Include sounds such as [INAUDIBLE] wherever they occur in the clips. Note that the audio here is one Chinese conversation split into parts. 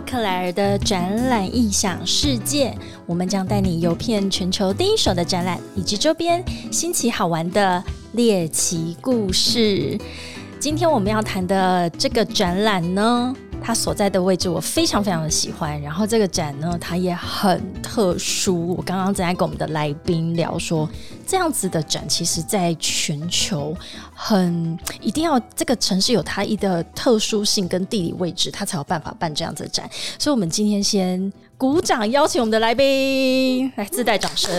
克莱尔的展览异想世界，我们将带你游遍全球第一手的展览以及周边新奇好玩的猎奇故事。今天我们要谈的这个展览呢，它所在的位置我非常非常的喜欢。然后这个展呢，它也很特殊。我刚刚正在跟我们的来宾聊说，这样子的展其实在全球很一定要这个城市有它一的特殊性跟地理位置，它才有办法办这样子的展。所以，我们今天先鼓掌邀请我们的来宾来自带掌声。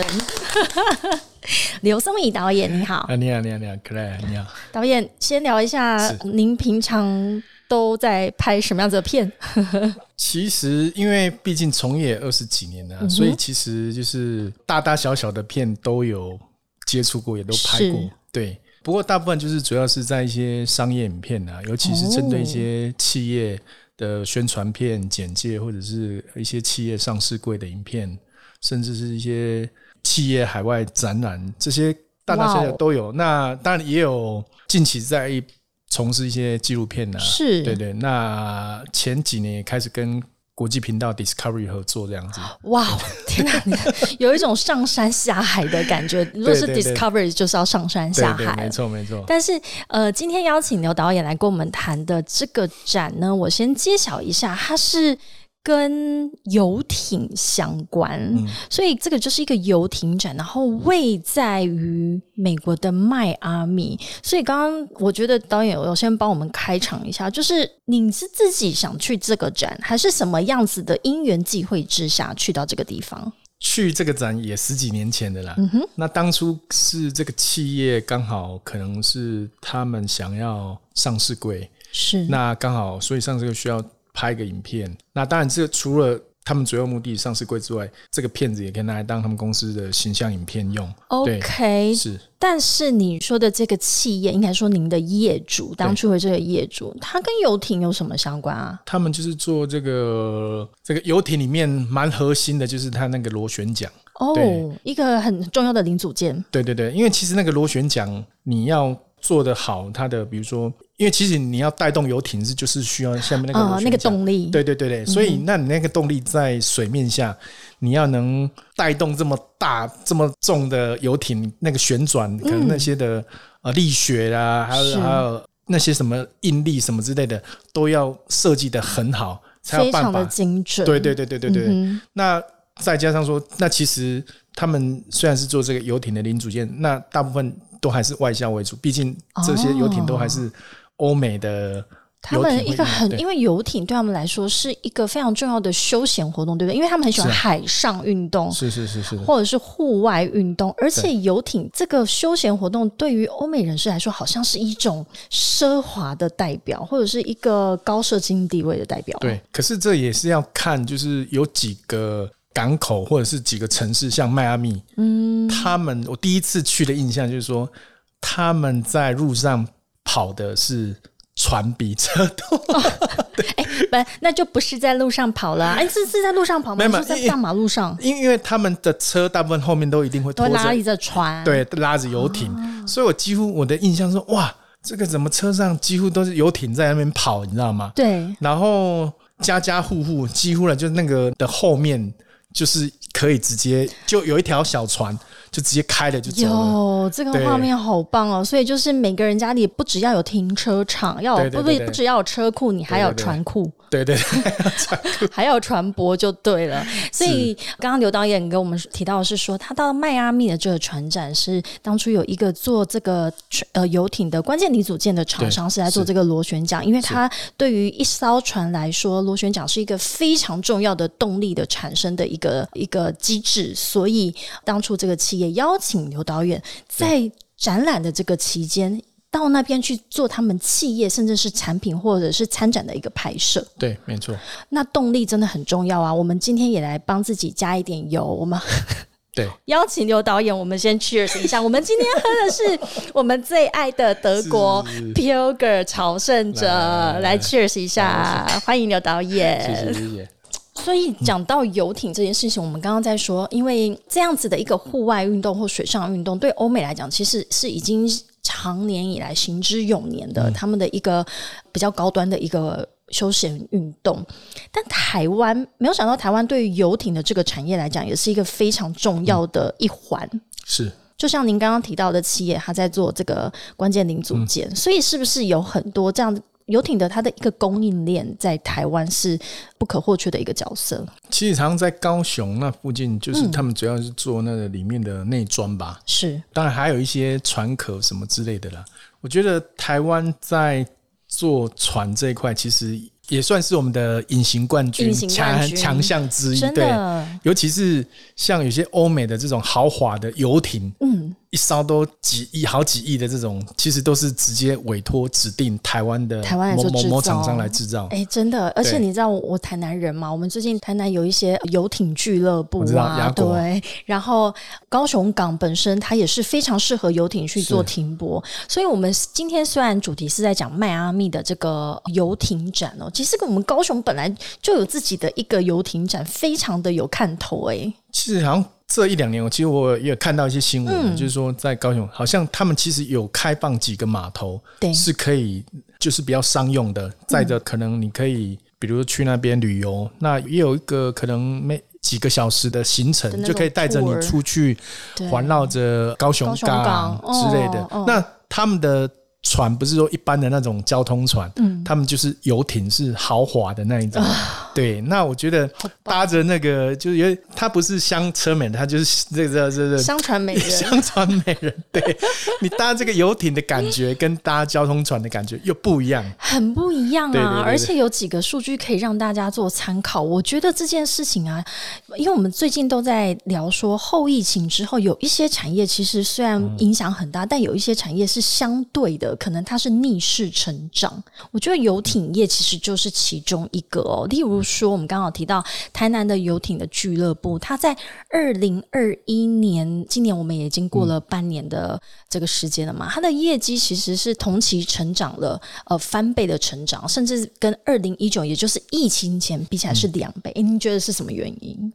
刘松怡导演，你好。啊，你好，你好，你好，克莱，你好。导演，先聊一下，您平常都在拍什么样子的片？[LAUGHS] 其实，因为毕竟从业二十几年了，所以其实就是大大小小的片都有接触过，也都拍过。对，不过大部分就是主要是在一些商业影片啊，尤其是针对一些企业的宣传片、简介，或者是一些企业上市柜的影片，甚至是一些。企业海外展览这些大大小小都有，那当然也有近期在从事一些纪录片呢。是，对对。那前几年也开始跟国际频道 Discovery 合作这样子。哇，天哪，[LAUGHS] 有一种上山下海的感觉。[LAUGHS] 如果是 Discovery，就是要上山下海，没错没错。但是呃，今天邀请刘导演来跟我们谈的这个展呢，我先揭晓一下，它是。跟游艇相关，所以这个就是一个游艇展，然后位在于美国的迈阿密。所以刚刚我觉得导演有先帮我们开场一下，就是你是自己想去这个展，还是什么样子的因缘际会之下去到这个地方？去这个展也十几年前的啦。嗯哼，那当初是这个企业刚好可能是他们想要上市柜，是那刚好所以上这个需要。拍个影片，那当然这除了他们主要目的上市柜之外，这个片子也可以拿来当他们公司的形象影片用。OK，是。但是你说的这个企业，应该说您的业主当初的这个业主，他跟游艇有什么相关啊？他们就是做这个这个游艇里面蛮核心的，就是它那个螺旋桨。哦，一个很重要的零组件。对对对，因为其实那个螺旋桨你要。做得好，它的比如说，因为其实你要带动游艇是就是需要下面那个那个动力，对对对对，所以那你那个动力在水面下，你要能带动这么大这么重的游艇，那个旋转可能那些的呃力学啊，还有还有那些什么应力什么之类的，都要设计的很好，才有办法。精准。对对对对对对，那再加上说，那其实他们虽然是做这个游艇的零组件，那大部分。都还是外销为主，毕竟这些游艇都还是欧美的。他们一个很，因为游艇对他们来说是一个非常重要的休闲活动，对不对？因为他们很喜欢海上运动，是是是是，或者是户外运动。而且游艇这个休闲活动对于欧美人士来说，好像是一种奢华的代表，或者是一个高社经地位的代表。对，可是这也是要看，就是有几个。港口或者是几个城市，像迈阿密，嗯，他们我第一次去的印象就是说，他们在路上跑的是船比车多。[LAUGHS] 哎，不，那就不是在路上跑了，哎，是是在路上跑吗？是在大马路上。因因为他们的车大部分后面都一定会拖拉着船，对，拉着游艇，所以我几乎我的印象是，哇，这个怎么车上几乎都是游艇在那边跑，你知道吗？对。然后家家户户几乎了，就那个的后面。就是可以直接就有一条小船，就直接开了就走了。有这个画面好棒哦！所以就是每个人家里不只要有停车场，要不不不只要有车库，你还有船库。对对，[LAUGHS] 还要传播就对了。所以刚刚刘导演跟我们提到的是说，他到迈阿密的这个船展是当初有一个做这个呃游艇的关键零组件的厂商是在做这个螺旋桨，因为它对于一艘船来说，螺旋桨是一个非常重要的动力的产生的一个一个机制。所以当初这个企业邀请刘导演在展览的这个期间。到那边去做他们企业甚至是产品或者是参展的一个拍摄，对，没错。那动力真的很重要啊！我们今天也来帮自己加一点油。我们 [LAUGHS] 对邀请刘导演，我们先 cheers 一下。我们今天喝的是 [LAUGHS] 我们最爱的德国 Pilger 朝圣者，来 cheers 一下，欢迎刘导演。谢谢谢谢。所以讲到游艇这件事情，我们刚刚在说，因为这样子的一个户外运动或水上运动，对欧美来讲，其实是已经。长年以来行之有年的，他们的一个比较高端的一个休闲运动。但台湾没有想到，台湾对于游艇的这个产业来讲，也是一个非常重要的一环。是，就像您刚刚提到的企业，它在做这个关键零组件，所以是不是有很多这样游艇的它的一个供应链在台湾是不可或缺的一个角色？其实常常在高雄那附近，就是他们主要是做那个里面的内装吧。是，当然还有一些船壳什么之类的啦。我觉得台湾在做船这一块，其实。也算是我们的隐形冠军强强项之一，对，尤其是像有些欧美的这种豪华的游艇，嗯。一烧都几亿、好几亿的这种，其实都是直接委托指定台湾的台湾某某某厂商来制造。哎，真的，而且你知道我台南人嘛？我们最近台南有一些游艇俱乐部啊，对。然后高雄港本身它也是非常适合游艇去做停泊，所以我们今天虽然主题是在讲迈阿密的这个游艇展哦，其实跟我们高雄本来就有自己的一个游艇展，非常的有看头哎。其实好像。这一两年，我其实我也看到一些新闻，就是说在高雄，好像他们其实有开放几个码头，是可以就是比较商用的，载着可能你可以，比如去那边旅游，那也有一个可能没几个小时的行程，就可以带着你出去环绕着高雄港之类的。那他们的。船不是说一般的那种交通船，嗯，他们就是游艇，是豪华的那一种。对，那我觉得搭着那个，就是因为它不是香车美人，它就是这个这个香船美人，[LAUGHS] 香船美人。对你搭这个游艇的感觉，跟搭交通船的感觉又不一样，很不一样啊！而且有几个数据可以让大家做参考。我觉得这件事情啊，因为我们最近都在聊说后疫情之后，有一些产业其实虽然影响很大，但有一些产业是相对的。可能它是逆势成长，我觉得游艇业其实就是其中一个哦。例如说，我们刚好提到台南的游艇的俱乐部，它在二零二一年，今年我们也已经过了半年的这个时间了嘛，它的业绩其实是同期成长了呃翻倍的成长，甚至跟二零一九也就是疫情前比起来是两倍。哎，您觉得是什么原因？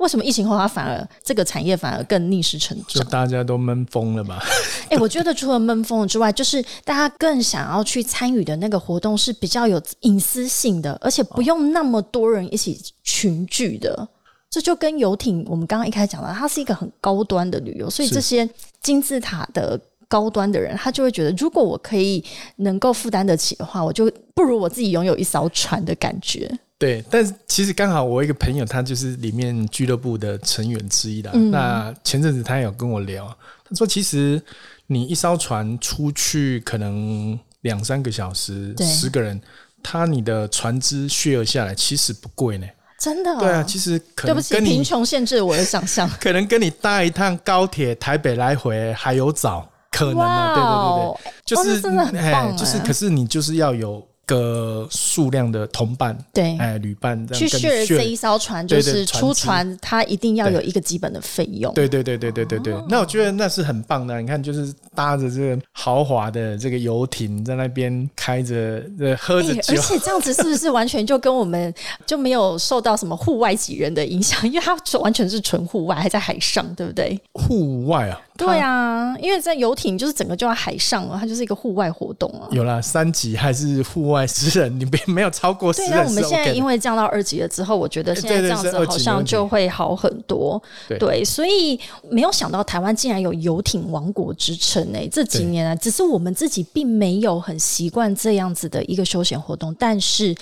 为什么疫情后它反而这个产业反而更逆势成长？就大家都闷疯了吧？哎，我觉得除了闷疯了之外，就是大家更想要去参与的那个活动是比较有隐私性的，而且不用那么多人一起群聚的。这就跟游艇，我们刚刚一开始讲到，它是一个很高端的旅游，所以这些金字塔的高端的人，他就会觉得，如果我可以能够负担得起的话，我就不如我自己拥有一艘船的感觉。对，但是其实刚好我一个朋友，他就是里面俱乐部的成员之一的。那前阵子他有跟我聊，他说其实你一艘船出去可能两三个小时，十个人，他你的船资续额下来其实不贵呢。真的？对啊，其实可能跟贫穷限制我的想象，[LAUGHS] 可能跟你搭一趟高铁台北来回还有早，可能的。对对对对，就是真的很棒。就是可是你就是要有。个数量的同伴，对，哎，旅伴去 share 这一艘船，就是出船，它一定要有一个基本的费用。对对对对对对对。那我觉得那是很棒的。你看，就是搭着这个豪华的这个游艇在那边开着，呃，喝着酒，而且这样子是不是完全就跟我们 [LAUGHS] 就没有受到什么户外几人的影响？因为它完全是纯户外，还在海上，对不对？户外啊。对啊，因为在游艇就是整个就在海上了，它就是一个户外活动啊。有啦三级还是户外私人，[LAUGHS] 你别没有超过。对，那我们现在因为降到二级了之后，我觉得现在这样子好像就会好很多。对，所以没有想到台湾竟然有游艇王国之称诶！这几年啊，只是我们自己并没有很习惯这样子的一个休闲活动，但是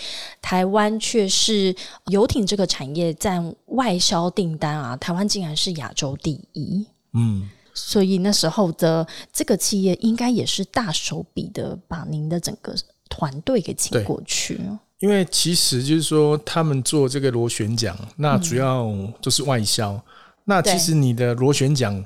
台湾却是游艇这个产业占外销订单啊，台湾竟然是亚洲第一。嗯。所以那时候的这个企业应该也是大手笔的把您的整个团队给请过去。因为其实就是说，他们做这个螺旋桨，那主要就是外销。那其实你的螺旋桨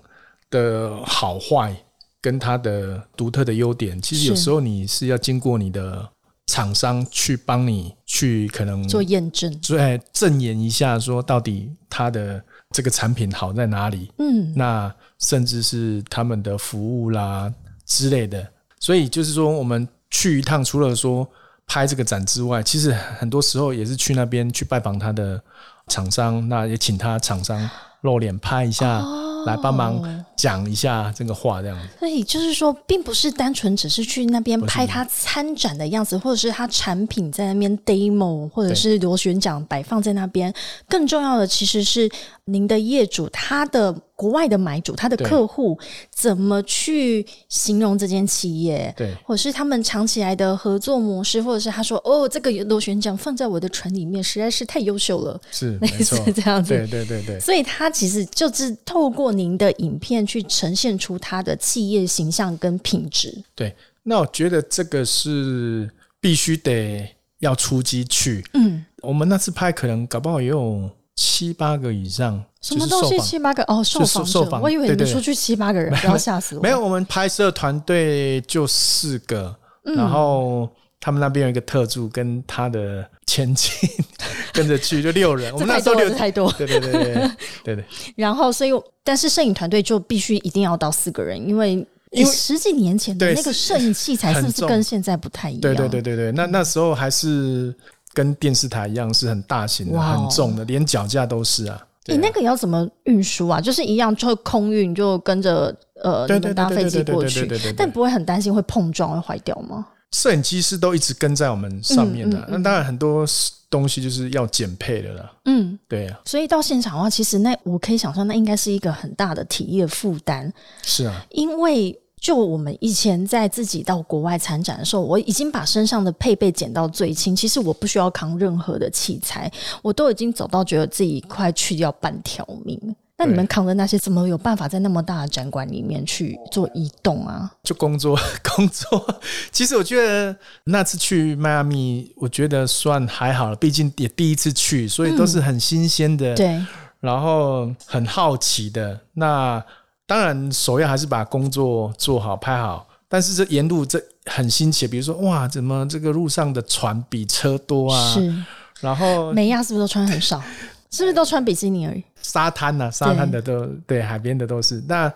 的好坏跟它的独特的优点，其实有时候你是要经过你的厂商去帮你去可能做验证，对，证言一下，说到底它的这个产品好在哪里。嗯，那。甚至是他们的服务啦之类的，所以就是说，我们去一趟，除了说拍这个展之外，其实很多时候也是去那边去拜访他的厂商，那也请他厂商露脸拍一下来帮忙讲一下这个话，这样子。所以就是说，并不是单纯只是去那边拍他参展的样子，或者是他产品在那边 demo，或者是螺旋桨摆放在那边。更重要的其实是您的业主他的。国外的买主，他的客户怎么去形容这间企业？对，或者是他们长期来的合作模式，或者是他说：“哦，这个螺旋桨放在我的船里面，实在是太优秀了。”是，[LAUGHS] 类似这样子。对对对对。所以，他其实就是透过您的影片去呈现出他的企业形象跟品质。对，那我觉得这个是必须得要出击去。嗯，我们那次拍，可能搞不好也有七八个以上。什么东西七八个哦，受访者，我以为你们出去七八个人，不要吓死我。没有，我们拍摄团队就四个，然后他们那边有一个特助跟他的千金 [LAUGHS] 跟着去，就六人。[LAUGHS] 我们那时候六太多，对对对对对对。[LAUGHS] 然后，所以但是摄影团队就必须一定要到四个人，因为因为十几年前的那个摄影器材是不是跟现在不太一样？对对对对对，那那时候还是跟电视台一样，是很大型的、很重的，连脚架都是啊。你那个要怎么运输啊？就是一样，就空运，就跟着呃，你们搭飞机过去，但不会很担心会碰撞会坏掉吗？摄影机是都一直跟在我们上面的，那当然很多东西就是要减配的了。嗯，对啊。所以到现场的话，其实那我可以想象，那应该是一个很大的体力的负担。是啊，因为。就我们以前在自己到国外参展的时候，我已经把身上的配备减到最轻。其实我不需要扛任何的器材，我都已经走到觉得自己快去掉半条命。那你们扛的那些，怎么有办法在那么大的展馆里面去做移动啊？就工作，[LAUGHS] 工作。其实我觉得那次去迈阿密，我觉得算还好了，毕竟也第一次去，所以都是很新鲜的，对，然后很好奇的那。当然，首要还是把工作做好、拍好。但是这沿路这很新奇，比如说哇，怎么这个路上的船比车多啊？是。然后美亚是不是都穿很少？是不是都穿比基尼而已？沙滩呐，沙滩的都对，海边的都是。那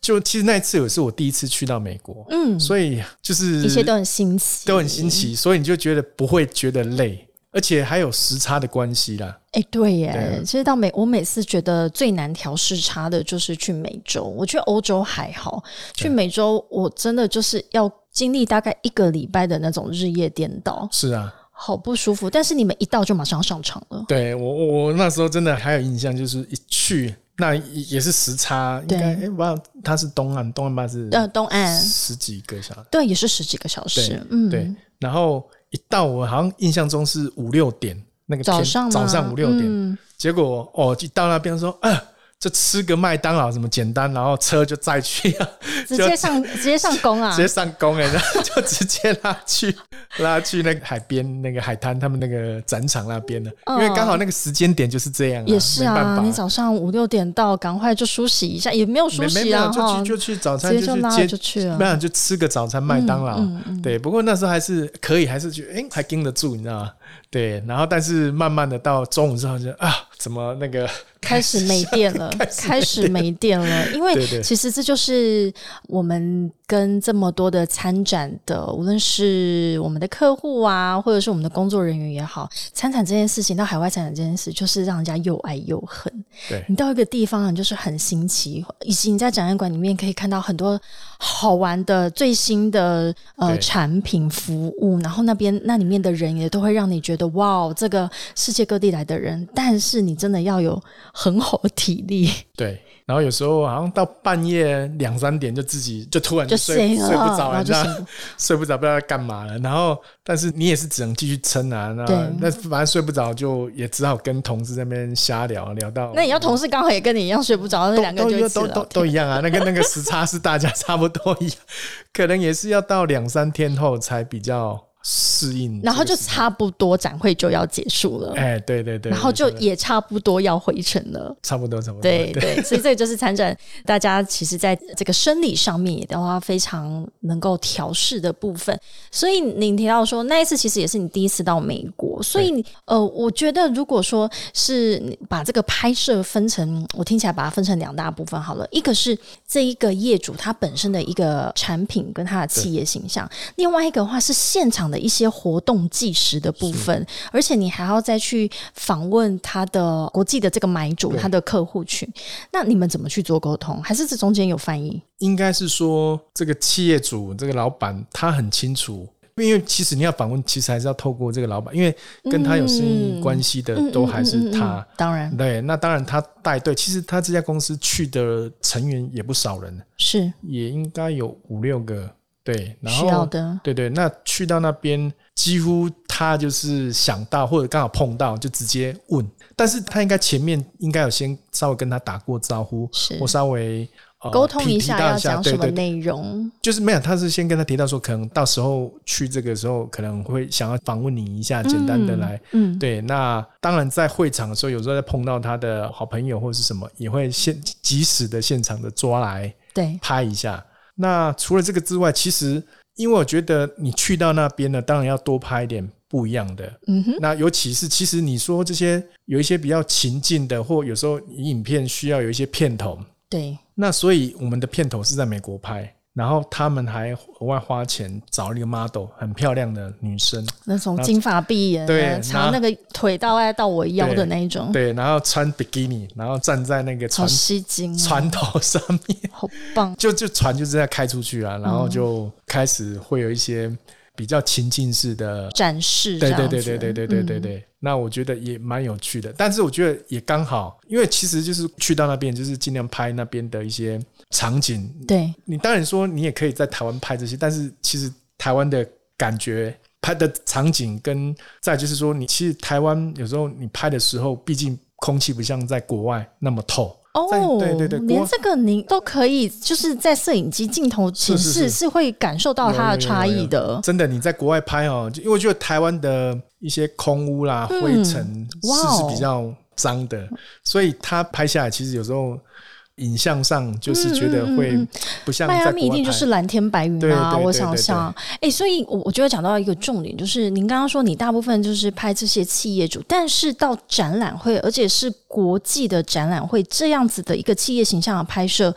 就其实那一次也是我第一次去到美国，嗯，所以就是一切都很新奇，都很新奇，所以你就觉得不会觉得累。而且还有时差的关系啦。哎，对耶，其实到美，我每次觉得最难调时差的就是去美洲。我去欧洲还好，去美洲我真的就是要经历大概一个礼拜的那种日夜颠倒。是啊，好不舒服。但是你们一到就马上上场了。对我，我那时候真的还有印象，就是一去那也是时差，应该哎，我他是东岸，东岸吧是呃东岸十几个小时，对，也是十几个小时。嗯，对，然后。一到我好像印象中是五六点那个早上早上五六点，结果哦一到那边说啊。就吃个麦当劳什么简单，然后车就载去啊，[LAUGHS] 直接上直接上工啊，[LAUGHS] 直接上工哎，然 [LAUGHS] 后就直接拉去拉去那个海边那个海滩，他们那个展场那边的，因为刚好那个时间点就是这样。也是啊，你早上五六点到，赶快就梳洗一下，也没有梳洗啊，就去就去早餐就去接就去了，没有就吃个早餐麦当劳。对，不过那时候还是可以，还是觉得哎还盯得住，你知道吗？[LAUGHS] 对，然后但是慢慢的到中午之后就啊，怎么那个。[LAUGHS] 开始没电了，[LAUGHS] 开始没电了，因为其实这就是我们跟这么多的参展的，无论是我们的客户啊，或者是我们的工作人员也好，参展这件事情到海外参展这件事，就是让人家又爱又恨。对你到一个地方，你就是很新奇，以及你在展览馆里面可以看到很多好玩的、最新的呃产品服务，然后那边那里面的人也都会让你觉得哇，这个世界各地来的人，但是你真的要有。很好的体力，[LAUGHS] 对。然后有时候好像到半夜两三点就自己就突然就睡睡不着了，[LAUGHS] 睡不着不知道在干嘛了。然后但是你也是只能继续撑啊。那那反正睡不着就也只好跟同事在那边瞎聊聊到。那你要同事刚好也跟你一样睡不着，那两个就都都都一样啊。那个那个时差是大家差不多一样，[LAUGHS] 可能也是要到两三天后才比较。适应，然后就差不多展会就要结束了。哎，对对对，然后就也差不多要回程了。差不多，差不多。对对，所以 [LAUGHS] 这就是参展，大家其实在这个生理上面也都要非常能够调试的部分。所以您提到说那一次其实也是你第一次到美国，所以呃，我觉得如果说是把这个拍摄分成，我听起来把它分成两大部分好了，一个是这一个业主他本身的一个产品跟他的企业形象，另外一个的话是现场。场的一些活动计时的部分，而且你还要再去访问他的国际的这个买主，他的客户群。那你们怎么去做沟通？还是这中间有翻译？应该是说，这个企业主、这个老板他很清楚。因为其实你要访问，其实还是要透过这个老板，因为跟他有生意关系的都还是他。当然，对，那当然他带队。其实他这家公司去的成员也不少人，是也应该有五六个。对，然需要的。对对，那去到那边，几乎他就是想到或者刚好碰到，就直接问。但是他应该前面应该有先稍微跟他打过招呼，是或稍微。沟通一下要讲什么内容，就是没有，他是先跟他提到说，可能到时候去这个时候可能会想要访问你一下，简单的来，嗯，对。那当然在会场的时候，有时候在碰到他的好朋友或者是什么，也会现及时的现场的抓来，对，拍一下。那除了这个之外，其实因为我觉得你去到那边呢，当然要多拍一点不一样的，嗯哼。那尤其是其实你说这些有一些比较情境的，或有时候影片需要有一些片头。对，那所以我们的片头是在美国拍，然后他们还额外花钱找了一个 model，很漂亮的女生，那种金发碧眼，对，长那个腿到爱到我腰的那一种，对，然后穿比基尼，然后站在那个船吸睛船头上面，好棒，[LAUGHS] 就就船就这样开出去了，然后就开始会有一些。比较情境式的展示，对对对对对对对对对。那我觉得也蛮有趣的，但是我觉得也刚好，因为其实就是去到那边，就是尽量拍那边的一些场景。对你当然说你也可以在台湾拍这些，但是其实台湾的感觉拍的场景跟再就是说，你其实台湾有时候你拍的时候，毕竟空气不像在国外那么透。哦，对对对，连这个您都可以，就是在摄影机镜头前是是会感受到它的差异的。真的，你在国外拍哦，因为我觉得台湾的一些空污啦、灰尘是是比较脏的，所以它拍下来其实有时候。影像上就是觉得会不像迈阿密一定就是蓝天白云啊！我想想，哎，所以，我我觉得讲到一个重点，就是您刚刚说你大部分就是拍这些企业主，但是到展览会，而且是国际的展览会这样子的一个企业形象的拍摄，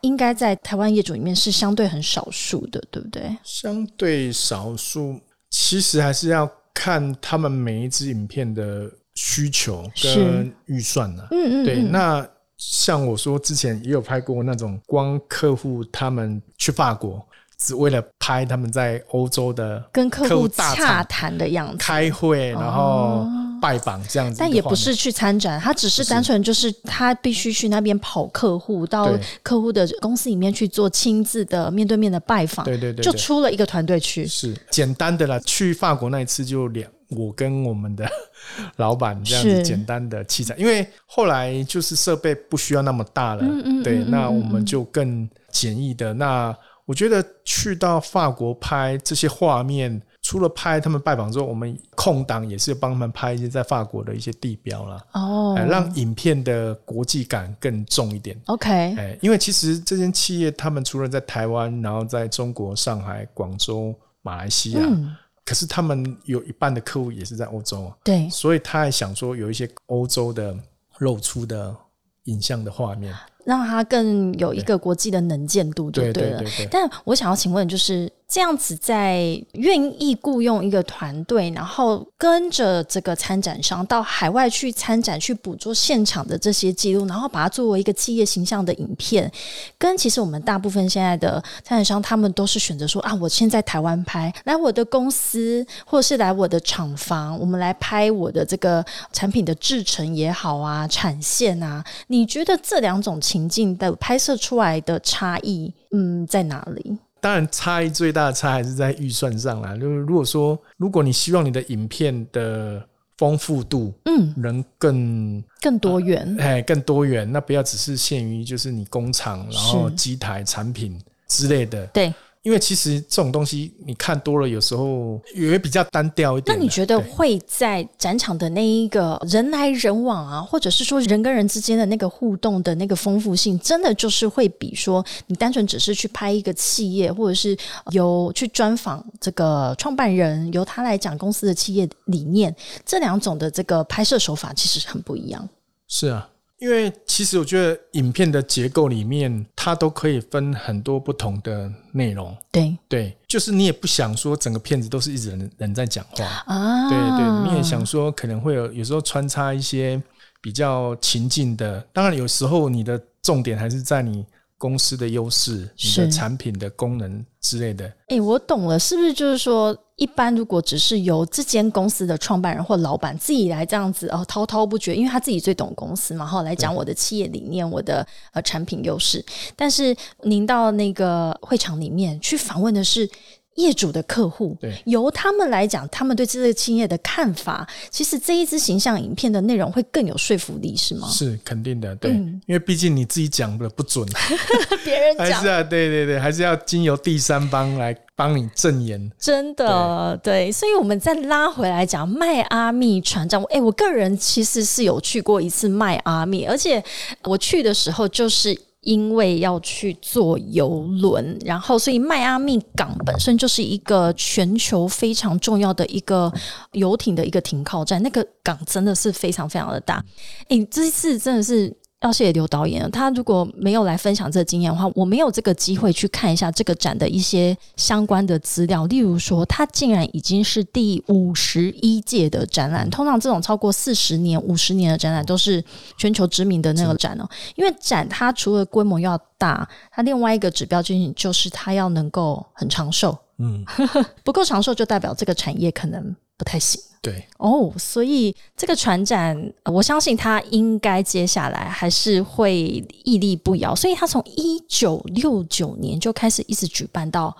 应该在台湾业主里面是相对很少数的，对不对？相对少数，其实还是要看他们每一支影片的需求跟预算呢。嗯嗯，对，那。像我说之前也有拍过那种光客户他们去法国，只为了拍他们在欧洲的跟客户洽谈的样子，开会然后拜访这样子。但也不是去参展，他只是单纯就是他必须去那边跑客户，到客户的公司里面去做亲自的面对面的拜访。对对对，就出了一个团队去，是简单的啦。去法国那一次就两。我跟我们的 [LAUGHS] 老板这样子简单的器材，因为后来就是设备不需要那么大了，对，那我们就更简易的。那我觉得去到法国拍这些画面，除了拍他们拜访之后，我们空档也是帮他们拍一些在法国的一些地标啦，哦，让影片的国际感更重一点。OK，哎，因为其实这间企业他们除了在台湾，然后在中国上海、广州、马来西亚。可是他们有一半的客户也是在欧洲啊，对，所以他还想说有一些欧洲的露出的影像的画面。让他更有一个国际的能见度，就对了。但我想要请问，就是这样子，在愿意雇佣一个团队，然后跟着这个参展商到海外去参展，去捕捉现场的这些记录，然后把它作为一个企业形象的影片，跟其实我们大部分现在的参展商，他们都是选择说啊，我现在台湾拍，来我的公司，或是来我的厂房，我们来拍我的这个产品的制成也好啊，产线啊，你觉得这两种？情境的拍摄出来的差异，嗯，在哪里？当然，差异最大的差还是在预算上啦。就是如果说，如果你希望你的影片的丰富度，嗯，能更更多元，哎，更多元，那不要只是限于就是你工厂，然后机台产品之类的，对。因为其实这种东西你看多了，有时候也会比较单调一点。那你觉得会在展场的那一个人来人往啊，或者是说人跟人之间的那个互动的那个丰富性，真的就是会比说你单纯只是去拍一个企业，或者是由去专访这个创办人，由他来讲公司的企业理念，这两种的这个拍摄手法其实很不一样。是啊。因为其实我觉得影片的结构里面，它都可以分很多不同的内容。对。对，就是你也不想说整个片子都是一直人人在讲话，啊，对对，你也想说可能会有有时候穿插一些比较情境的，当然有时候你的重点还是在你公司的优势、你是的产品的功能之类的。哎、我懂了，是不是就是说，一般如果只是由这间公司的创办人或老板自己来这样子哦滔滔不绝，因为他自己最懂公司嘛，然后来讲我的企业理念、我的呃产品优势。但是您到那个会场里面去访问的是。业主的客户，对由他们来讲，他们对这个企业的看法，其实这一支形象影片的内容会更有说服力，是吗？是肯定的，对，嗯因为毕竟你自己讲的不准，[LAUGHS] 别人讲还是啊对对对，还是要经由第三方来帮你证言。真的对，所以我们再拉回来讲迈阿密船长。哎、我个人其实是有去过一次迈阿密，而且我去的时候就是。因为要去坐游轮，然后所以迈阿密港本身就是一个全球非常重要的一个游艇的一个停靠站，那个港真的是非常非常的大。哎、这次真的是要谢谢刘导演，他如果没有来分享这个经验的话，我没有这个机会去看一下这个展的一些相关的资料。例如说，它竟然已经是第五十一届的展览。通常这种超过四十年、五十年的展览都是全球知名的那个展哦。因为展它除了规模要大，它另外一个指标就是就是它要能够很长寿，嗯，[LAUGHS] 不够长寿就代表这个产业可能不太行。对，哦，所以这个船展，呃我相信它应该接下来还是会屹立不摇。所以它从一九六九年就开始一直举办到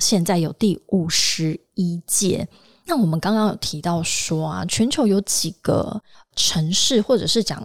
现在有第五十一届。那我们刚刚有提到说啊，全球有几个城市，或者是讲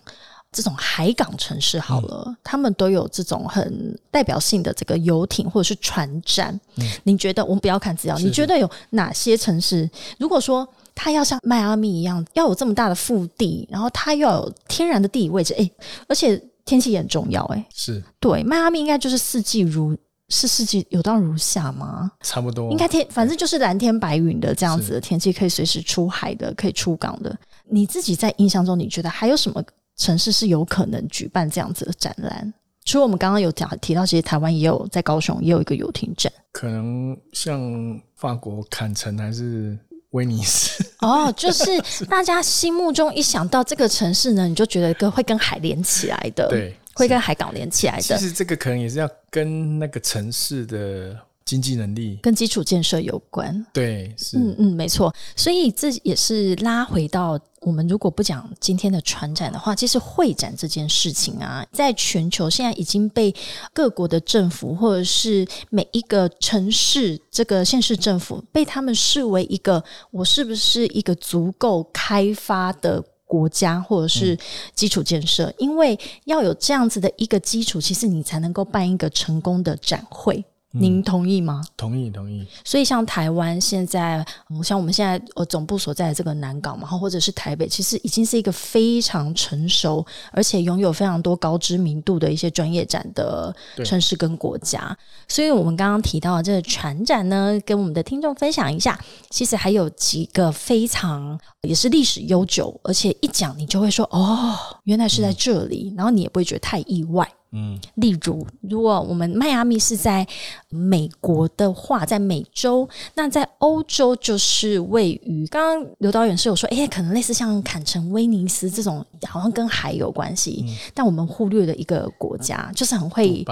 这种海港城市好了，他们都有这种很代表性的这个游艇或者是船展。你觉得我们不要看资料，你觉得有哪些城市？如果说它要像迈阿密一样，要有这么大的腹地，然后它要有天然的地理位置，诶，而且天气也很重要，诶，是对，迈阿密应该就是四季如是四季有到如下吗？差不多。应该天，反正就是蓝天白云的这样子的天气，可以随时出海的，可以出港的。你自己在印象中，你觉得还有什么城市是有可能举办这样子的展览？除了我们刚刚有讲提到，其实台湾也有在高雄也有一个游艇展可能像法国坎城还是威尼斯，哦，就是 [LAUGHS] 大家心目中一想到这个城市呢，你就觉得跟会跟海连起来的，，对，会跟海港连起来的，其实这个可能也是要跟那个城市的经济能力，跟基础建设有关。对，是，嗯嗯，没错，所以这也是拉回到我们如果不讲今天的船展的话，其实会展这件事情啊，在全球现在已经被各国的政府或者是每一个城市这个县市政府被他们视为一个我是不是一个足够开发的。国家或者是基础建设，因为要有这样子的一个基础，其实你才能够办一个成功的展会。您同意吗？同意同意，所以像台湾现在，嗯像我们现在呃总部所在的这个南港嘛，或者是台北，其实已经是一个非常成熟，而且拥有非常多高知名度的一些专业展的城市跟国家。所以我们刚刚提到的这个船展呢，跟我们的听众分享一下，其实还有几个非常也是历史悠久，而且一讲你就会说哦，原来是在这里，然后你也不会觉得太意外。嗯，例如，如果我们迈阿密是在美国的话，在美洲，那在欧洲就是位于刚刚刘导演是有说，哎、可能类似像坎城、威尼斯这种，好像跟海有关系，但我们忽略了一个国家，就是很会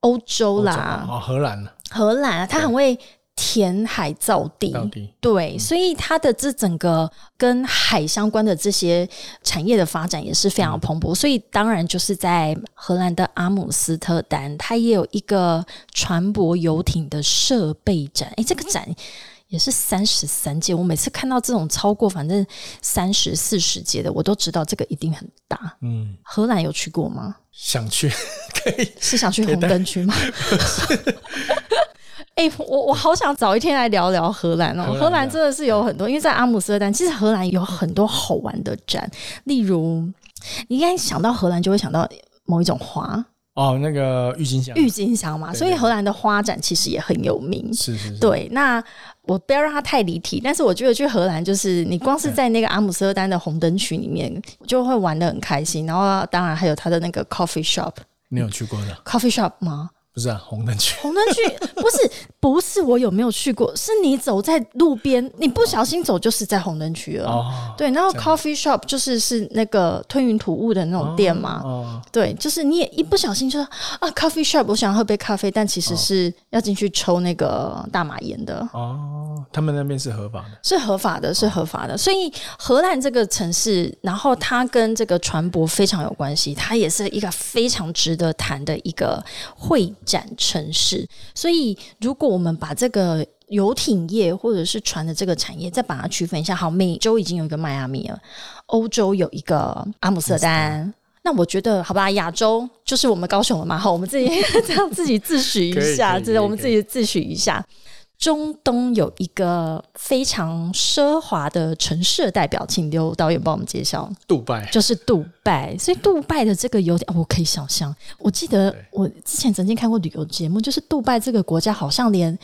欧洲啦，哦，荷兰。荷兰啊，它很会填海造地，对，所以它的这整个跟海相关的这些产业的发展也是非常蓬勃。所以当然就是在荷兰的阿姆斯特丹，它也有一个船舶游艇的设备展。诶，这个展。也是三十三届，我每次看到这种超过反正三十四十届的，我都知道这个一定很大。嗯，荷兰有去过吗？想去 [LAUGHS] 可以，是想去红灯区吗？[LAUGHS] 哎、我我好想早一天来聊聊荷兰哦。荷兰真的是有很多，因为在阿姆斯特丹，其实荷兰有很多好玩的展，例如你应该想到荷兰就会想到某一种花，哦，那个郁金香，郁金香嘛，对所以荷兰的花展其实也很有名。是是是，对，那我不要让它太离题，但是我觉得去荷兰就是你光是在那个阿姆斯特丹的红灯区里面就会玩的很开心，然后当然还有它的那个 coffee shop。你有去过的？coffee shop 吗？不是啊，红灯区。[LAUGHS] 红灯区不是不是我有没有去过？是你走在路边，你不小心走就是在红灯区了。哦，对，然后 coffee shop 就是是那个吞云吐雾的那种店嘛。哦，对，就是你也一不小心就说啊，coffee shop，我想要喝杯咖啡，但其实是要进去抽那个大麻烟的。哦，他们那边是合法的。是合法的，是合法的。所以荷兰这个城市，然后它跟这个船舶非常有关系，它也是一个非常值得谈的一个会展城市。所以，如果我们把这个游艇业或者是船的这个产业再把它区分一下，好，美洲已经有一个迈阿密了，欧洲有一个阿姆斯特丹。那我觉得，好吧，亚洲就是我们高雄了嘛，好，我们自己 [LAUGHS] 这样自己自诩一下，这可以可以我们自己自诩一下。中东有一个非常奢华的城市的代表，请刘导演帮我们介绍，杜拜就是杜拜。所以杜拜的这个有点、哦，我可以想象，我记得我之前曾经看过旅游节目，就是杜拜这个国家好像连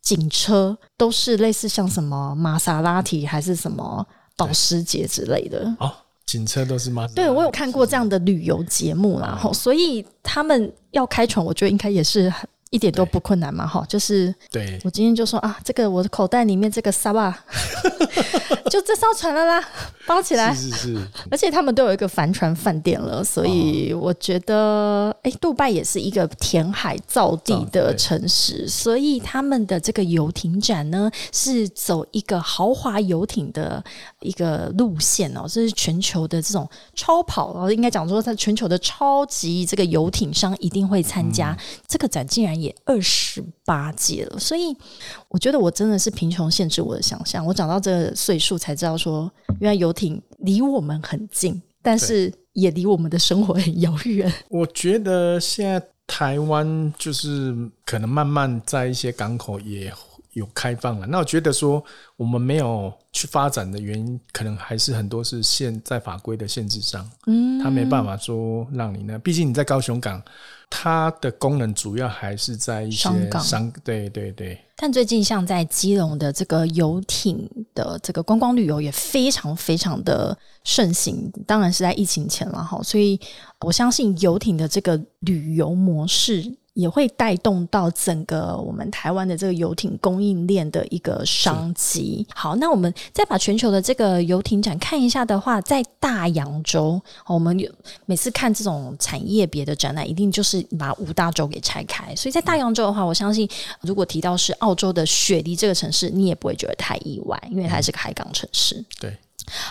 警车都是类似像什么玛莎拉蒂还是什么保时捷之类的。哦，警车都是吗。对，我有看过这样的旅游节目啦，吼，所以他们要开船，我觉得应该也是很一点都不困难嘛，哈，就是对，我今天就说啊，这个我的口袋里面这个沙巴，[LAUGHS] [LAUGHS] 就这艘船了啦，包起来。是是是，而且他们都有一个帆船饭店了，所以我觉得，哎、杜拜也是一个填海造地的城市，所以他们的这个游艇展呢，是走一个豪华游艇的一个路线哦，这是全球的这种超跑，然后应该讲说，它全球的超级这个游艇商一定会参加、这个展，竟然也二十八届了，所以我觉得我真的是贫穷限制我的想象。我长到这个岁数才知道说，原来游艇离我们很近，但是也离我们的生活很遥远。我觉得现在台湾就是可能慢慢在一些港口也有开放了。那我觉得说我们没有去发展的原因，可能还是很多是限在法规的限制上，嗯，他没办法说让你呢。毕竟你在高雄港，它的功能主要还是在一些商对对对，但最近像在基隆的这个游艇的这个观光旅游也非常非常的盛行，当然是在疫情前了哈，所以我相信游艇的这个旅游模式。也会带动到整个我们台湾的这个游艇供应链的一个商机。好，那我们再把全球的这个游艇展看一下的话，在大洋洲，哦我们有每次看这种产业别的展览，一定就是把五大洲给拆开。所以在大洋洲的话，我相信如果提到是澳洲的雪梨这个城市，你也不会觉得太意外，因为它是个海港城市。对，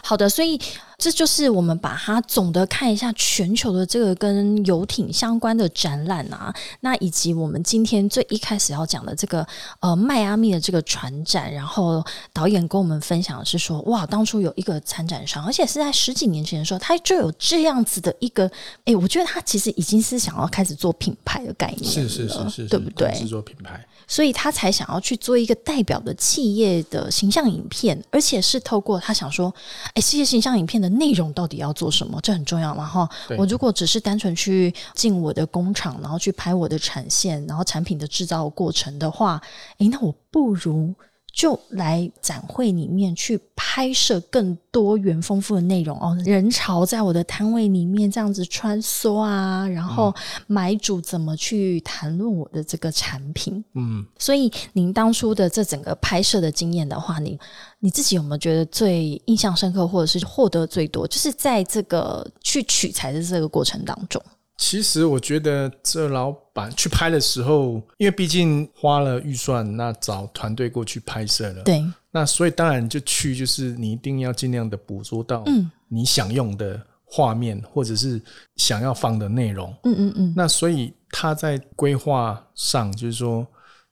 好的，所以这就是我们把它总的看一下全球的这个跟游艇相关的展览啊，那以及我们今天最一开始要讲的这个呃迈阿密的这个船展，然后导演跟我们分享的是说，哇，当初有一个参展商，而且是在十几年前的时候，他就有这样子的一个，哎，我觉得他其实已经是想要开始做品牌的概念了，是是是是，对不对？制作品牌，所以他才想要去做一个代表的企业的形象影片，而且是透过他想说，哎，企业形象影片的内容到底要做什么？这很重要嘛，哈。我如果只是单纯去进我的工厂，然后去拍我的产线，然后产品的制造过程的话，诶，那我不如。就来展会里面去拍摄更多元丰富的内容哦，人潮在我的摊位里面这样子穿梭啊，然后买主怎么去谈论我的这个产品，嗯，所以您当初的这整个拍摄的经验的话，你你自己有没有觉得最印象深刻，或者是获得最多，就是在这个去取材的这个过程当中？其实我觉得这老板去拍的时候，因为毕竟花了预算，那找团队过去拍摄了，对，那所以当然就去，就是你一定要尽量的捕捉到嗯。你想用的画面，或者是想要放的内容。嗯嗯嗯，那所以他在规划上，就是说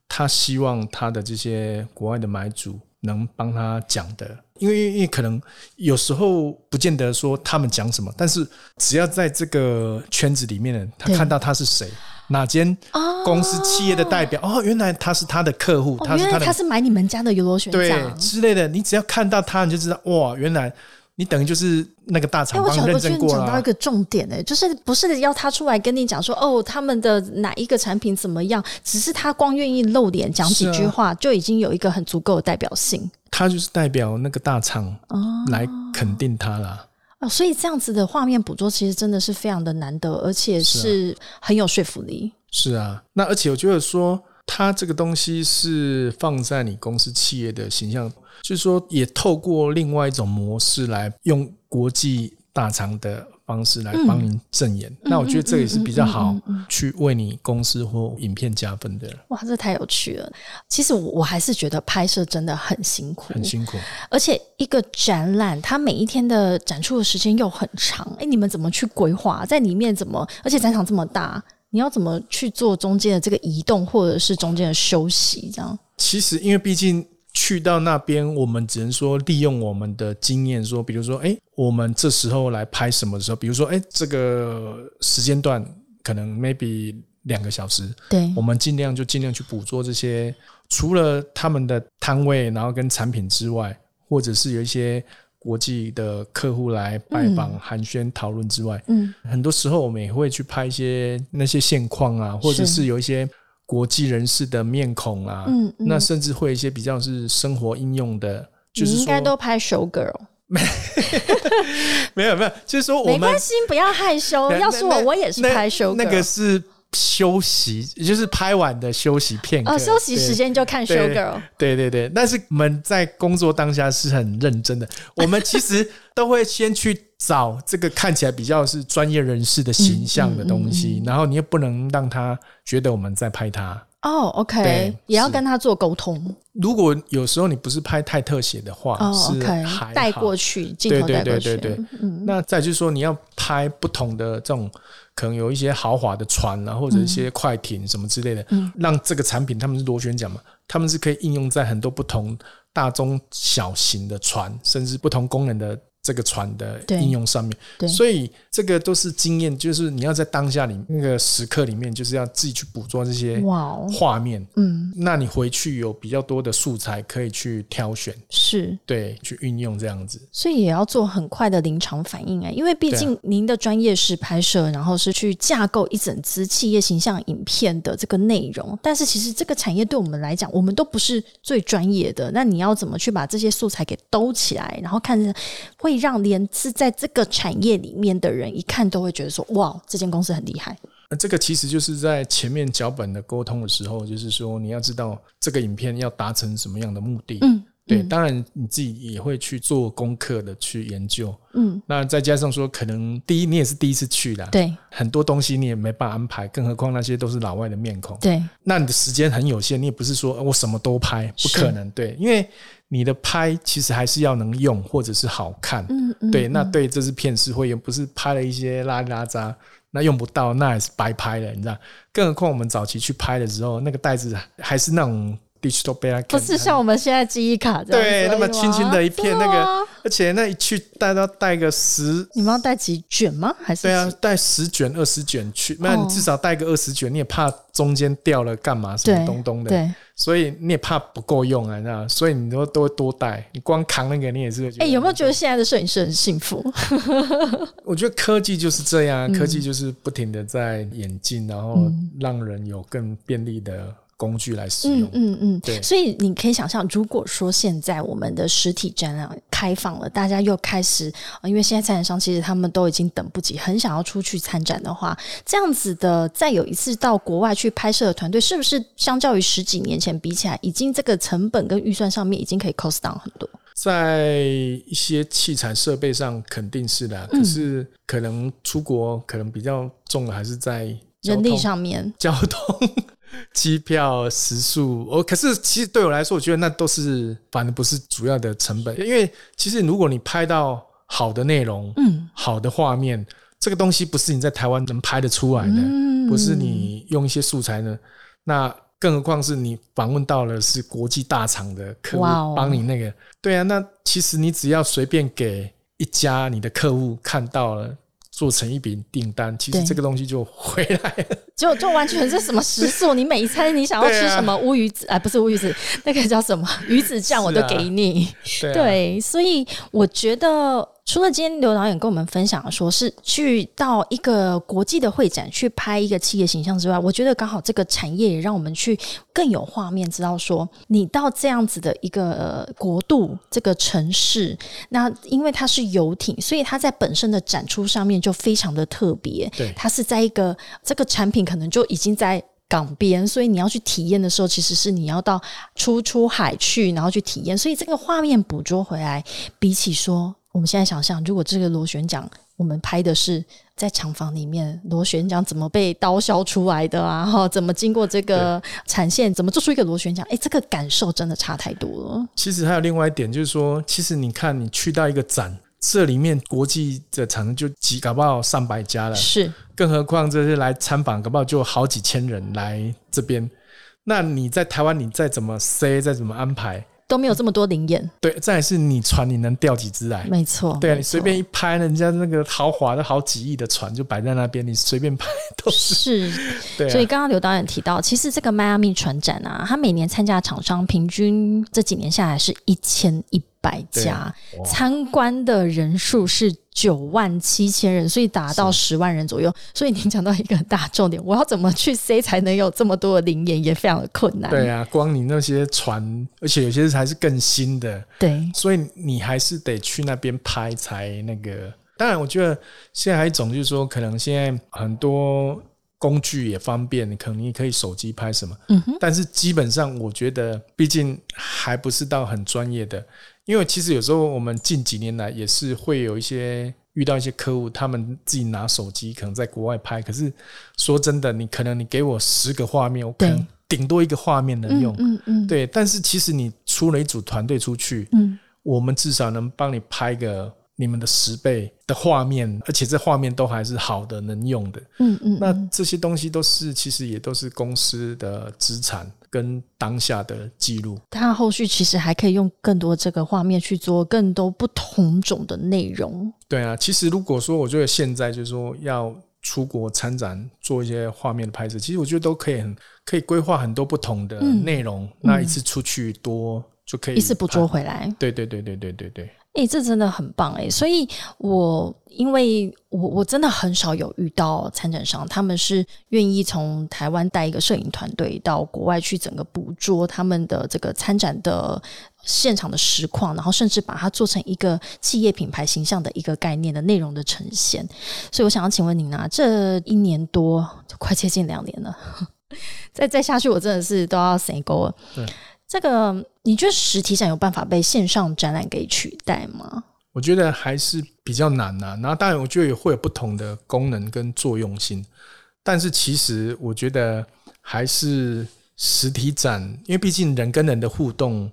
他希望他的这些国外的买主能帮他讲的，因为因为可能有时候不见得说他们讲什么，但是只要在这个圈子里面呢，他看到他是谁，哪间哦。公司企业的代表，哦，原来他是他的客户，哦，他是他的原来他是买你们家的游螺旋对桨，之类的，你只要看到他，你就知道哇，原来你等于就是那个大哎，厂帮你我觉得我觉认证过了、得你讲到一个重点哎、就是不是要他出来跟你讲说哦，他们的哪一个产品怎么样，只是他光愿意露脸讲几句话，就已经有一个很足够的代表性他就是代表那个大厂哦来肯定他啦。哦。所以这样子的画面捕捉，其实真的是非常的难得，而且啊是很有说服力。是啊，那而且我觉得说，它这个东西是放在你公司企业的形象，就是说也透过另外一种模式来用国际大厂的方式来帮您证言。那我觉得这也是比较好去为你公司或影片加分的，哇，这太有趣了！其实我我还是觉得拍摄真的很辛苦，很辛苦。而且一个展览，它每一天的展出的时间又很长，哎，你们怎么去规划？在里面怎么？而且展场这么大，你要怎么去做中间的这个移动，或者是中间的休息？这样其实因为毕竟。去到那边，我们只能说利用我们的经验，说，比如说，哎，我们这时候来拍什么的时候，比如说，哎，这个时间段可能 maybe 两个小时，对。我们尽量就尽量去捕捉这些，除了他们的摊位，然后跟产品之外，或者是有一些国际的客户来拜访、寒暄、讨论之外，嗯，很多时候我们也会去拍一些那些现况啊，或者是有一些国际人士的面孔啊，嗯嗯那甚至会有一些比较是生活应用的，就是你应该都拍 show girl，[LAUGHS] 没有没有，就是说我们没关系，不要害羞。要是我，我也是拍 show girl。那个是休息，就是拍完的休息片刻，哦，休息时间就看 show 对 girl。对对对，但是我们在工作当下是很认真的，[LAUGHS] 我们其实都会先去找这个看起来比较是专业人士的形象的东西，嗯然后你又不能让他觉得我们在拍他。哦，OK，也要跟他做沟通。如果有时候你不是拍太特写的话，哦是带过去，镜对对头带过去。对对对，那再就是说，你要拍不同的这种，可能有一些豪华的船啊，或者一些快艇什么之类的，嗯。让这个产品他们是螺旋桨嘛，他们是可以应用在很多不同大中小型的船，甚至不同功能的这个船的应用上面。对所以这个都是经验，就是你要在当下里那个时刻里面，就是要自己去捕捉这些画面。嗯，那你回去有比较多的素材可以去挑选，是。对，去运用这样子。所以也要做很快的临场反应哎，因为毕竟您的专业是拍摄，然后是去架构一整支企业形象影片的这个内容。但是其实这个产业对我们来讲，我们都不是最专业的。那你要怎么去把这些素材给兜起来，然后看着会让连是在这个产业里面的人一看都会觉得说，哇，这间公司很厉害。那这个其实就是在前面脚本的沟通的时候，就是说你要知道这个影片要达成什么样的目的。嗯，对，当然你自己也会去做功课的去研究。嗯，那再加上说，可能第一你也是第一次去的，，对很多东西你也没办法安排，更何况那些都是老外的面孔。对，那你的时间很有限，你也不是说呃我什么都拍，不可能。对，因为你的拍其实还是要能用，或者是好看。嗯嗯，对，那对这支片是会用，不是拍了一些拉里拉渣，那用不到，那也是白拍了，你知道？更何况我们早期去拍的时候，那个袋子还是那种 digital b a 不是像我们现在记忆卡这样对那么轻轻的一片那个而且那一去带都要带个十。你们要带几卷吗？还是对啊几，带十卷、二十卷去，那你至少带个二十卷，你也怕中间掉了干嘛什么对东东的，对，所以你也怕不够用啊，你知道？所以你都都会多带，你光扛那个你也是。哎、有没有觉得现在的摄影师很幸福？[LAUGHS] 我觉得科技就是这样，科技就是不停的在演进，然后让人有更便利的工具来使嗯用。嗯嗯，对。所以你可以想象，如果说现在我们的实体展览开放了，大家又开始，呃因为现在参展商其实他们都已经等不及，很想要出去参展的话，这样子的再有一次到国外去拍摄的团队，是不是相较于十几年前比起来，已经这个成本跟预算上面已经可以 cost down 很多？在一些器材设备上肯定是的，嗯。可是可能出国可能比较重的还是在交人力上面，[LAUGHS] 交通、[LAUGHS] 机票、食宿。哦，可是其实对我来说，我觉得那都是反正不是主要的成本，因为其实如果你拍到好的内容，嗯好的画面，这个东西不是你在台湾能拍得出来的，嗯不是你用一些素材呢。那更何况是你访问到了是国际大厂的客户帮你那个，对啊，那其实你只要随便给一家你的客户看到了，做成一笔订单，其实这个东西就回来了。就就完全是什么食宿，你每一餐你想要吃什么乌鱼子啊，不是乌鱼子，那个叫什么 [LAUGHS] 鱼子酱，我都给你。对，所以我觉得。除了今天刘导演跟我们分享说是去到一个国际的会展去拍一个企业形象之外，我觉得刚好这个产业也让我们去更有画面，知道说你到这样子的一个国度、这个城市，那因为它是游艇，所以它在本身的展出上面就非常的特别。对，它是在一个这个产品可能就已经在港边，所以你要去体验的时候，其实是你要到出出海去，然后去体验。所以这个画面捕捉回来，比起说。我们现在想象，如果这个螺旋桨，我们拍的是在厂房里面，螺旋桨怎么被刀削出来的啊？哈，怎么经过这个产线，怎么做出一个螺旋桨？哎，这个感受真的差太多了。其实还有另外一点，就是说，其实你看，你去到一个展，这里面国际的厂商就几，搞不好上百家了。是，更何况这些来参访，搞不好就好几千人来这边。那你在台湾，你再怎么塞，再怎么安排？都没有这么多灵验，对，再是你船你能钓几只来？没错，对啊，你随便一拍，人家那个豪华的好几亿的船就摆在那边，你随便拍都是。是，[LAUGHS] 对。所以刚刚刘导演提到，其实这个迈阿密船展啊，它每年参加厂商平均这几年下来是一千一。百家参观的人数是九万七千人，所以达到十万人左右。所以您讲到一个大重点，我要怎么去 C 才能有这么多的灵验，也非常的困难。对啊，光你那些船，而且有些还是更新的。对，所以你还是得去那边拍才那个。当然，我觉得现在还一种就是说，可能现在很多工具也方便，你可能你可以手机拍什么。嗯哼。但是基本上，我觉得毕竟还不是到很专业的。因为其实有时候我们近几年来也是会有一些遇到一些客户，他们自己拿手机可能在国外拍，可是说真的，你可能你给我十个画面，我可能顶多一个画面能用，嗯嗯，对。但是其实你出了一组团队出去，嗯，我们至少能帮你拍个。你们的十倍的画面，而且这画面都还是好的、能用的。嗯嗯，那这些东西都是其实也都是公司的资产跟当下的记录。它后续其实还可以用更多这个画面去做更多不同种的内容。对啊，其实如果说我觉得现在就是说要出国参展做一些画面的拍摄，其实我觉得都可以很可以规划很多不同的内容，那一次出去多就可以一次捕捉回来。对对对对对对对。哎，这真的很棒哎！所以，我因为我我真的很少有遇到参展商，他们是愿意从台湾带一个摄影团队到国外去，整个捕捉他们的这个参展的现场的实况，然后甚至把它做成一个企业品牌形象的一个概念的内容的呈现。所以我想要请问您啊，这一年多，快接近两年了，[LAUGHS] 再再下去，我真的是都要 say go 了。[LAUGHS] 这个你觉得实体展有办法被线上展览给取代吗？我觉得还是比较难呐。然后当然，我觉得也会有不同的功能跟作用性。但是其实我觉得还是实体展，因为毕竟人跟人的互动。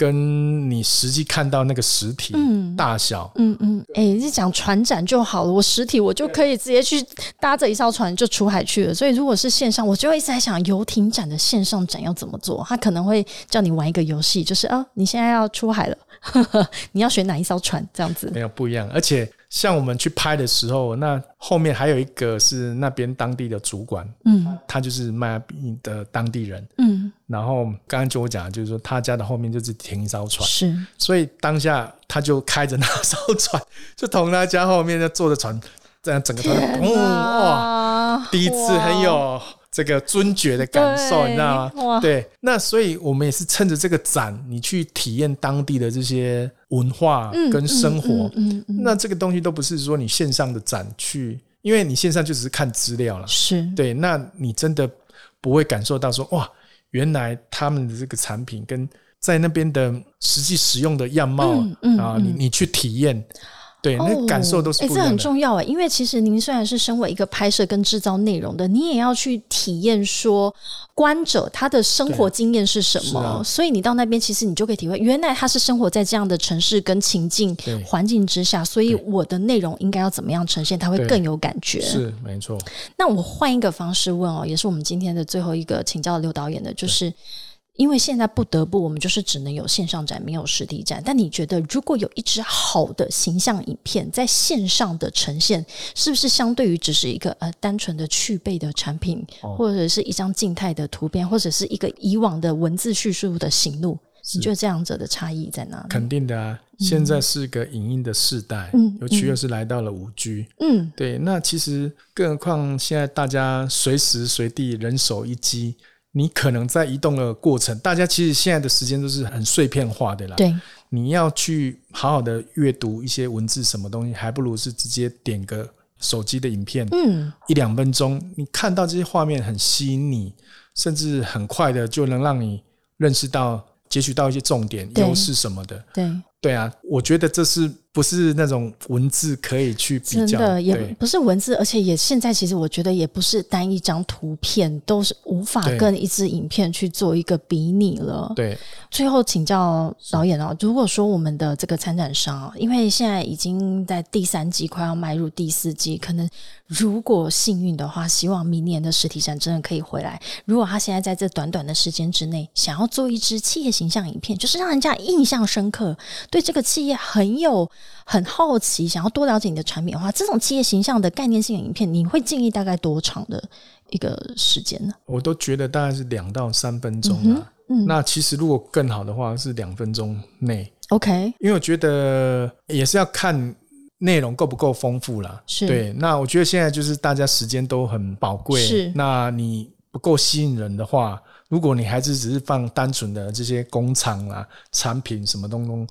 跟你实际看到那个实体大小，嗯嗯，哎，你讲船展就好了，我实体我就可以直接去搭着一艘船就出海去了。所以如果是线上，我就一直在想游艇展的线上展要怎么做？他可能会叫你玩一个游戏，就是啊，你现在要出海了，[LAUGHS] 你要选哪一艘船？这样子没有不一样，而且。像我们去拍的时候，那后面还有一个是那边当地的主管，嗯，他就是迈阿密的当地人，嗯，然后刚刚就我讲，就是说他家的后面就是停一艘船，是，所以当下他就开着那艘船，就同他家后面在坐着船，这样整个团，哇，第一次很有。这个尊爵的感受，你知道吗？对，那所以我们也是趁着这个展，你去体验当地的这些文化跟生活。嗯嗯，那这个东西都不是说你线上的展去，因为你线上就只是看资料了。是对，那你真的不会感受到说哇，原来他们的这个产品跟在那边的实际使用的样貌啊，你你去体验。对，那感受都是。哎，这很重要哎，因为其实您虽然是身为一个拍摄跟制造内容的，你也要去体验说观者他的生活经验是什么。所以你到那边，其实你就可以体会，原来他是生活在这样的城市跟情境环境之下，所以我的内容应该要怎么样呈现，他会更有感觉。是没错。那我换一个方式问哦，也是我们今天的最后一个请教刘导演的，就是。因为现在不得不，我们就是只能有线上展，没有实体展。但你觉得，如果有一支好的形象影片在线上的呈现，是不是相对于只是一个呃单纯的去背的产品，或者是一张静态的图片，或者是一个以往的文字叙述的行路？你觉得这样子的差异在哪里？肯定的啊，现在是个影音的时代，嗯，尤其又是来到了五 G，嗯，对。那其实，更何况现在大家随时随地人手一机，你可能在移动的过程，大家其实现在的时间都是很碎片化的啦。对，你要去好好的阅读一些文字什么东西，还不如是直接点个手机的影片，嗯，一两分钟，你看到这些画面很吸引你，甚至很快的就能让你认识到。截取到一些重点、优势什么的，对对啊，我觉得这是。不是那种文字可以去比较，真的也不是文字，而且也现在其实我觉得也不是单一张图片都是无法跟一支影片去做一个比拟了。对，最后请教导演哦，如果说我们的这个参展商，因为现在已经在第三季快要迈入第四季，可能如果幸运的话，希望明年的实体展真的可以回来。如果他现在在这短短的时间之内，想要做一支企业形象影片，就是让人家印象深刻，对这个企业很有。很好奇，想要多了解你的产品的话，这种企业形象的概念性影片，你会建议大概多长的一个时间呢？我都觉得大概是两到三分钟啊。那其实如果更好的话，是两分钟内。OK，因为我觉得也是要看内容够不够丰富啦。是对。那我觉得现在就是大家时间都很宝贵。是。那你不够吸引人的话，如果你还是只是放单纯的这些工厂啊、产品什么东东。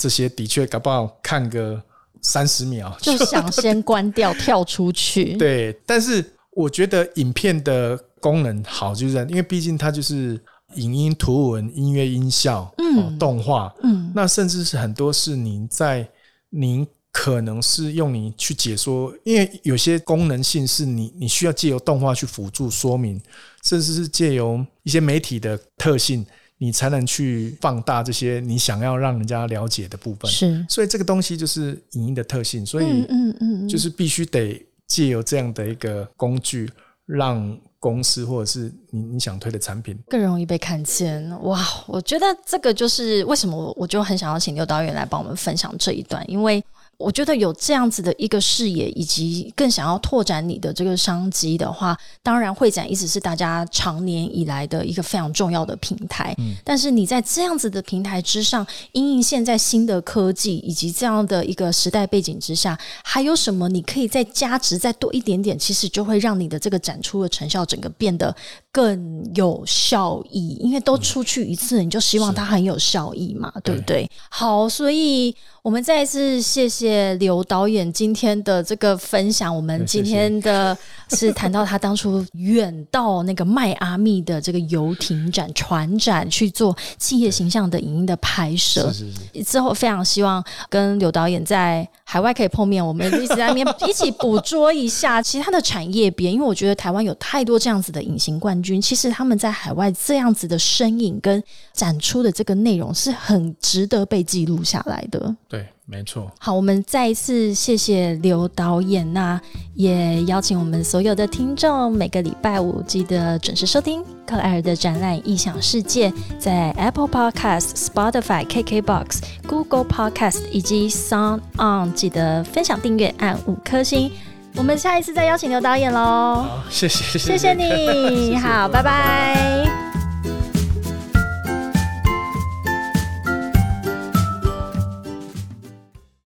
这些的确搞不好看个三十秒就想先关掉跳出去。[LAUGHS] 对，但是我觉得影片的功能好，就是因为毕竟它就是影音、图文、音乐、音效、嗯，动画，嗯，那甚至是很多是您在您可能是用你去解说，因为有些功能性是你你需要借由动画去辅助说明，甚至是借由一些媒体的特性。你才能去放大这些你想要让人家了解的部分，是，所以这个东西就是影音的特性，所以，嗯嗯，就是必须得借由这样的一个工具，让公司或者是你你想推的产品更容易被看见。哇，我觉得这个就是为什么我我就很想要请刘导演来帮我们分享这一段，因为。我觉得有这样子的一个视野，以及更想要拓展你的这个商机的话，当然会展一直是大家常年以来的一个非常重要的平台。嗯，但是你在这样子的平台之上，因应现在新的科技以及这样的一个时代背景之下，还有什么你可以再加值再多一点点？其实就会让你的这个展出的成效整个变得更有效益。因为都出去一次，你就希望它很有效益嘛，对不对？好，所以。我们再一次谢谢刘导演今天的这个分享。我们今天的是谈到他当初远到那个迈阿密的这个游艇展、船展去做企业形象的影音的拍摄。是是是。之后非常希望跟柳导演在海外可以碰面，我们一起在那边 [LAUGHS] 一起捕捉一下其他的产业边，因为我觉得台湾有太多这样子的隐形冠军，其实他们在海外这样子的身影跟展出的这个内容是很值得被记录下来的。对，没错。好，我们再一次谢谢刘导演，那也邀请我们所有的听众，每个礼拜五记得准时收听克莱尔的展览《异想世界》，在 Apple Podcast、Spotify、KKBox、Google Podcast 以及 Sound On 记得分享、订阅、按五颗星。我们下一次再邀请刘导演喽。好，谢谢，谢谢你。好，拜拜。